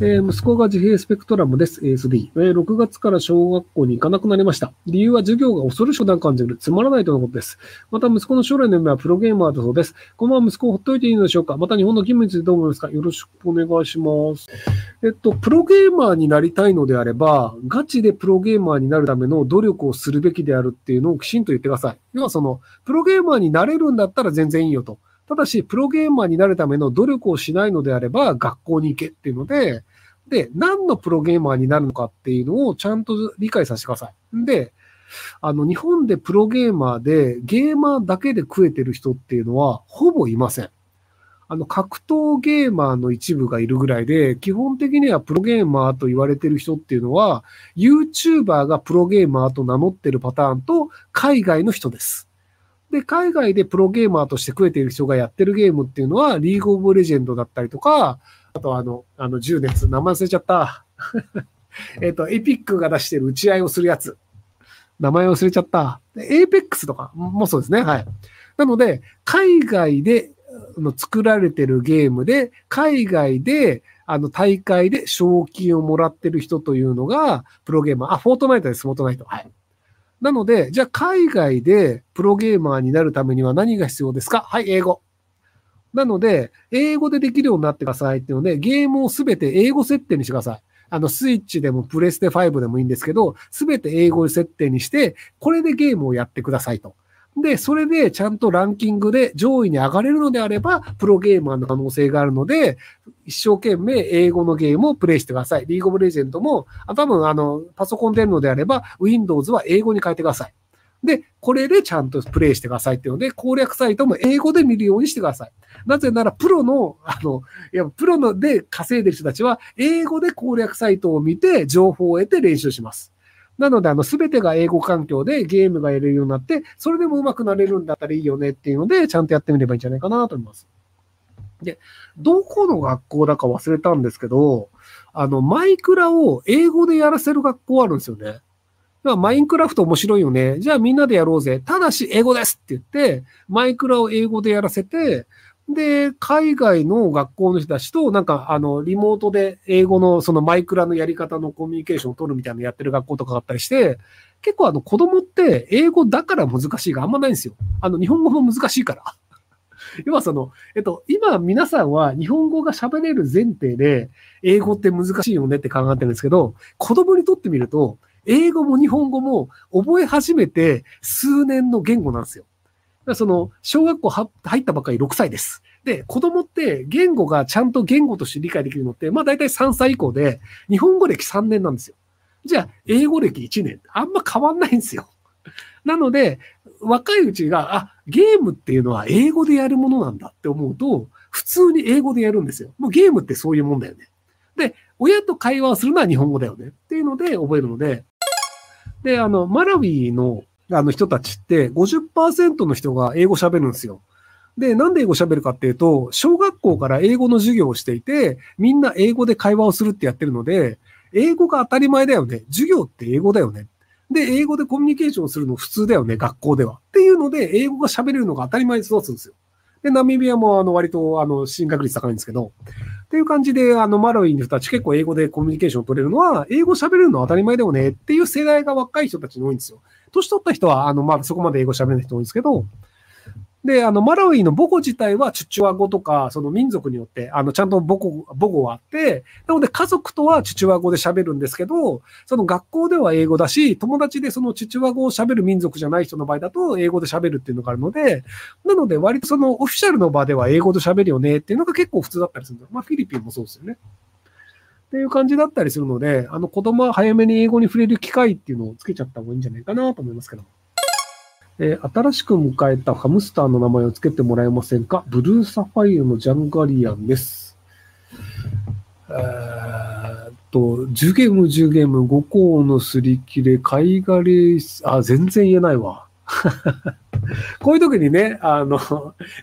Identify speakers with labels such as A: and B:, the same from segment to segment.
A: えー、息子が自閉スペクトラムです。ASD、えー。6月から小学校に行かなくなりました。理由は授業が恐ろしくな感じる。つまらないとのことです。また、息子の将来の夢はプロゲーマーだそうです。このまま息子をほっといていいのでしょうか？また、日本の義務についてどう思いますか？よろしくお願いします。えっと、プロゲーマーになりたいのであれば、ガチでプロゲーマーになるための努力をするべきであるっていうのをきちんと言ってください。要はその、プロゲーマーになれるんだったら全然いいよと。ただし、プロゲーマーになるための努力をしないのであれば、学校に行けっていうので、で、何のプロゲーマーになるのかっていうのをちゃんと理解させてください。で、あの、日本でプロゲーマーでゲーマーだけで食えてる人っていうのはほぼいません。あの、格闘ゲーマーの一部がいるぐらいで、基本的にはプロゲーマーと言われてる人っていうのは、YouTuber がプロゲーマーと名乗ってるパターンと、海外の人です。で、海外でプロゲーマーとして食えている人がやってるゲームっていうのは、リーグオブレジェンドだったりとか、あとあの、あの、10熱、名前忘れちゃった。えっと、エピックが出してる打ち合いをするやつ。名前忘れちゃった。エーペックスとかもそうですね。はい。なので、海外で作られてるゲームで、海外で、あの、大会で賞金をもらってる人というのが、プロゲーマー。あ、フォートナイトです、フォートナイト。はい。なので、じゃあ海外でプロゲーマーになるためには何が必要ですか？はい、英語。なので、英語でできるようになってくださいっていうので、ゲームをすべて英語設定にしてください。あの、スイッチでもプレステ5でもいいんですけど、すべて英語設定にして、これでゲームをやってくださいと。で、それでちゃんとランキングで上位に上がれるのであれば、プロゲーマーの可能性があるので、一生懸命英語のゲームをプレイしてください。リーグオブレジェンドも、あ多分あの、パソコンでるのであれば、Windows は英語に変えてください。で、これでちゃんとプレイしてくださいっていうので、攻略サイトも英語で見るようにしてください。なぜなら、プロの、あの、いや、プロので稼いでる人たちは、英語で攻略サイトを見て、情報を得て練習します。なので、あの、すべてが英語環境でゲームがやれるようになって、それでも上手くなれるんだったらいいよねっていうので、ちゃんとやってみればいいんじゃないかなと思います。で、どこの学校だか忘れたんですけど、あの、マイクラを英語でやらせる学校あるんですよね。マインクラフト面白いよね。じゃあみんなでやろうぜ。ただし英語ですって言って、マイクラを英語でやらせて、で、海外の学校の人たちと、なんか、あの、リモートで英語のそのマイクラのやり方のコミュニケーションを取るみたいなのやってる学校とかあったりして、結構あの子供って英語だから難しいがあんまないんですよ。あの、日本語も難しいから。要はその、えっと、今皆さんは日本語が喋れる前提で、英語って難しいよねって考えてるんですけど、子供にとってみると、英語も日本語も覚え始めて数年の言語なんですよ。その、小学校入ったばっかり6歳です。で、子供って言語がちゃんと言語として理解できるのって、まあ大体3歳以降で、日本語歴3年なんですよ。じゃあ、英語歴1年。あんま変わんないんですよ。なので、若いうちが、あ、ゲームっていうのは英語でやるものなんだって思うと、普通に英語でやるんですよ。もうゲームってそういうもんだよね。で、親と会話をするのは日本語だよねっていうので覚えるので、で、あの、マラウィのあの人たちって50%の人が英語喋るんですよ。で、なんで英語喋るかっていうと、小学校から英語の授業をしていて、みんな英語で会話をするってやってるので、英語が当たり前だよね。授業って英語だよね。で、英語でコミュニケーションするの普通だよね、学校では。っていうので、英語が喋れるのが当たり前に育つんですよ。で、ナミビアもあの割とあの進学率高いんですけど、っていう感じで、あの、マラウィの人たち結構英語でコミュニケーションを取れるのは、英語喋れるのは当たり前だよねっていう世代が若い人たちに多いんですよ。年取った人は、あの、まあ、そこまで英語喋れない人多いんですけど、で、あの、マラウィの母語自体はチュチュワ語とか、その民族によって、あの、ちゃんと母語、母語はあって、なので家族とはチュチュワ語で喋るんですけど、その学校では英語だし、友達でそのチュチュワ語を喋る民族じゃない人の場合だと英語で喋るっていうのがあるので、なので割とそのオフィシャルの場では英語で喋るよねっていうのが結構普通だったりするんだ。まあ、フィリピンもそうですよね。っていう感じだったりするので、あの子供は早めに英語に触れる機会っていうのをつけちゃった方がいいんじゃないかなと思いますけど。えー、新しく迎えたハムスターの名前を付けてもらえませんか？ブルーサファイアのジャンガリアンです。えー、っと、10ゲーム10ゲーム5校のすり切れ、貝狩り、あ、全然言えないわ。こういう時にね、あの、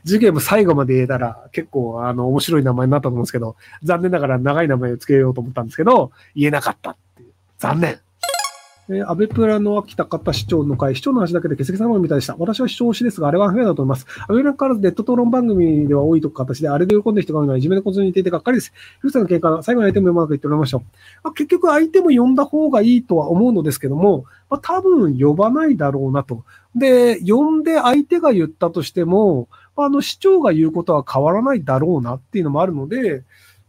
A: 10ゲーム最後まで言えたら結構あの面白い名前になったと思うんですけど、残念ながら長い名前を付けようと思ったんですけど、言えなかったっていう。残念。えー、安倍プラの秋田方市長の会、市長の話だけで欠席さまみたいでした。私は市長推しですが、あれはフェアだと思います。安倍プラからデッド討論番組では多いと形で、あれで喜んでる人が多いのは、いじめのことに似ていてがっかりです。ルーさんの経過、最後の相手も読まなく言っておりました。まあ、結局相手も呼んだ方がいいとは思うのですけども、まあ、多分呼ばないだろうなと。で、呼んで相手が言ったとしても、あの、市長が言うことは変わらないだろうなっていうのもあるので、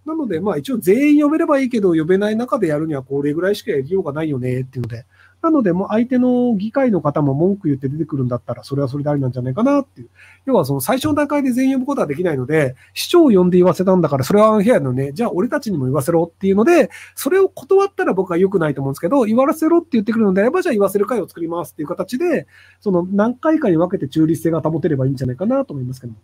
A: なので、まあ一応全員呼べればいいけど、呼べない中でやるにはこれぐらいしかやりようがないよねっていうので、なので、もう相手の議会の方も文句言って出てくるんだったら、それはそれでありなんじゃないかなっていう。要はその最初の段階で全員呼ぶことはできないので、市長を呼んで言わせたんだから、それはアンヘアのね、じゃあ俺たちにも言わせろっていうので、それを断ったら僕は良くないと思うんですけど、言わせろって言ってくるのであれば、じゃあ言わせる会を作りますっていう形で、その何回かに分けて中立性が保てればいいんじゃないかなと思いますけども。